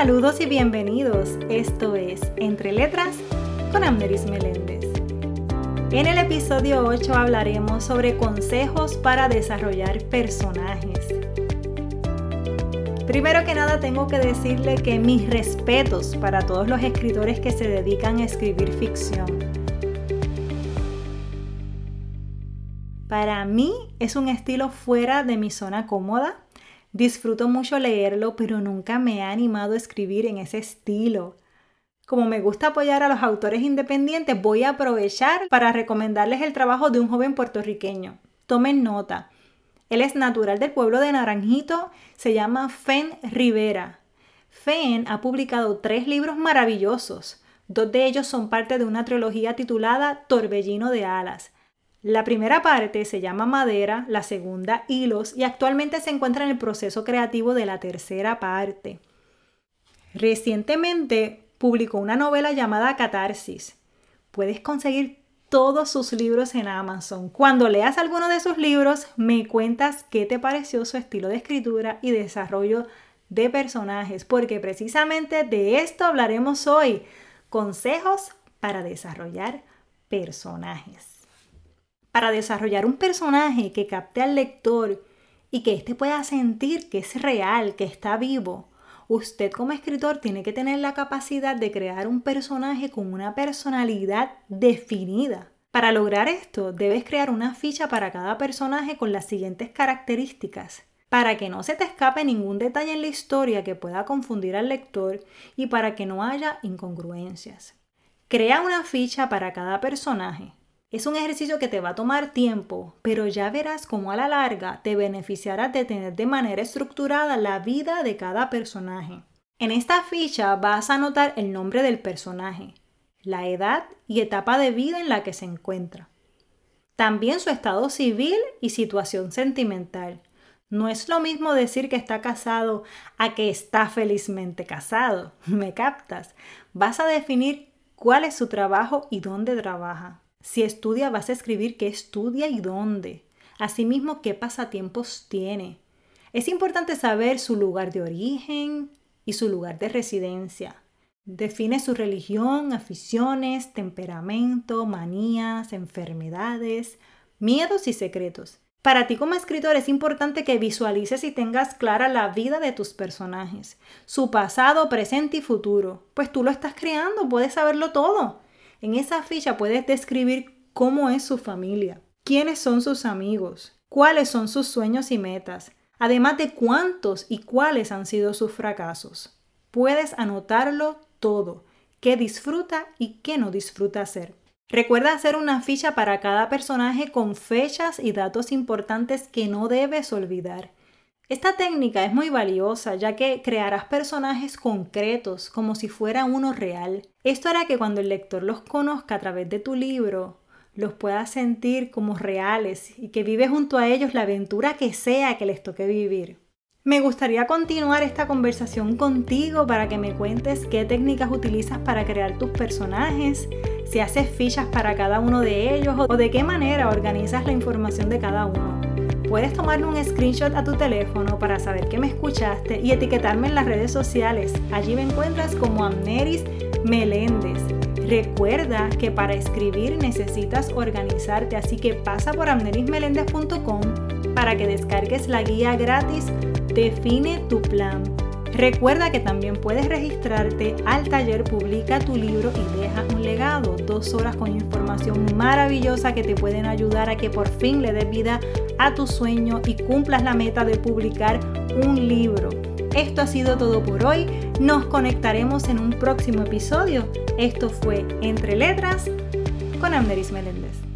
Saludos y bienvenidos. Esto es Entre Letras con Amneris Meléndez. En el episodio 8 hablaremos sobre consejos para desarrollar personajes. Primero que nada tengo que decirle que mis respetos para todos los escritores que se dedican a escribir ficción. Para mí es un estilo fuera de mi zona cómoda Disfruto mucho leerlo, pero nunca me he animado a escribir en ese estilo. Como me gusta apoyar a los autores independientes, voy a aprovechar para recomendarles el trabajo de un joven puertorriqueño. Tomen nota. Él es natural del pueblo de Naranjito, se llama Fen Rivera. Fen ha publicado tres libros maravillosos. Dos de ellos son parte de una trilogía titulada Torbellino de Alas. La primera parte se llama Madera, la segunda Hilos y actualmente se encuentra en el proceso creativo de la tercera parte. Recientemente publicó una novela llamada Catarsis. Puedes conseguir todos sus libros en Amazon. Cuando leas alguno de sus libros, me cuentas qué te pareció su estilo de escritura y desarrollo de personajes, porque precisamente de esto hablaremos hoy. Consejos para desarrollar personajes para desarrollar un personaje que capte al lector y que éste pueda sentir que es real, que está vivo, usted como escritor tiene que tener la capacidad de crear un personaje con una personalidad definida. Para lograr esto, debes crear una ficha para cada personaje con las siguientes características. Para que no se te escape ningún detalle en la historia que pueda confundir al lector y para que no haya incongruencias. Crea una ficha para cada personaje. Es un ejercicio que te va a tomar tiempo, pero ya verás cómo a la larga te beneficiará de tener de manera estructurada la vida de cada personaje. En esta ficha vas a anotar el nombre del personaje, la edad y etapa de vida en la que se encuentra. También su estado civil y situación sentimental. No es lo mismo decir que está casado a que está felizmente casado. ¿Me captas? Vas a definir cuál es su trabajo y dónde trabaja. Si estudia, vas a escribir qué estudia y dónde. Asimismo, qué pasatiempos tiene. Es importante saber su lugar de origen y su lugar de residencia. Define su religión, aficiones, temperamento, manías, enfermedades, miedos y secretos. Para ti como escritor es importante que visualices y tengas clara la vida de tus personajes, su pasado, presente y futuro, pues tú lo estás creando, puedes saberlo todo. En esa ficha puedes describir cómo es su familia, quiénes son sus amigos, cuáles son sus sueños y metas, además de cuántos y cuáles han sido sus fracasos. Puedes anotarlo todo, qué disfruta y qué no disfruta hacer. Recuerda hacer una ficha para cada personaje con fechas y datos importantes que no debes olvidar. Esta técnica es muy valiosa ya que crearás personajes concretos como si fuera uno real. Esto hará que cuando el lector los conozca a través de tu libro, los pueda sentir como reales y que vive junto a ellos la aventura que sea que les toque vivir. Me gustaría continuar esta conversación contigo para que me cuentes qué técnicas utilizas para crear tus personajes, si haces fichas para cada uno de ellos o de qué manera organizas la información de cada uno. Puedes tomarle un screenshot a tu teléfono para saber que me escuchaste y etiquetarme en las redes sociales. Allí me encuentras como Amneris Meléndez. Recuerda que para escribir necesitas organizarte, así que pasa por amnerismeléndez.com para que descargues la guía gratis Define tu plan. Recuerda que también puedes registrarte al taller Publica tu libro y deja un legado. Dos horas con información maravillosa que te pueden ayudar a que por fin le des vida a tu sueño y cumplas la meta de publicar un libro. Esto ha sido todo por hoy. Nos conectaremos en un próximo episodio. Esto fue Entre Letras con Amneris Meléndez.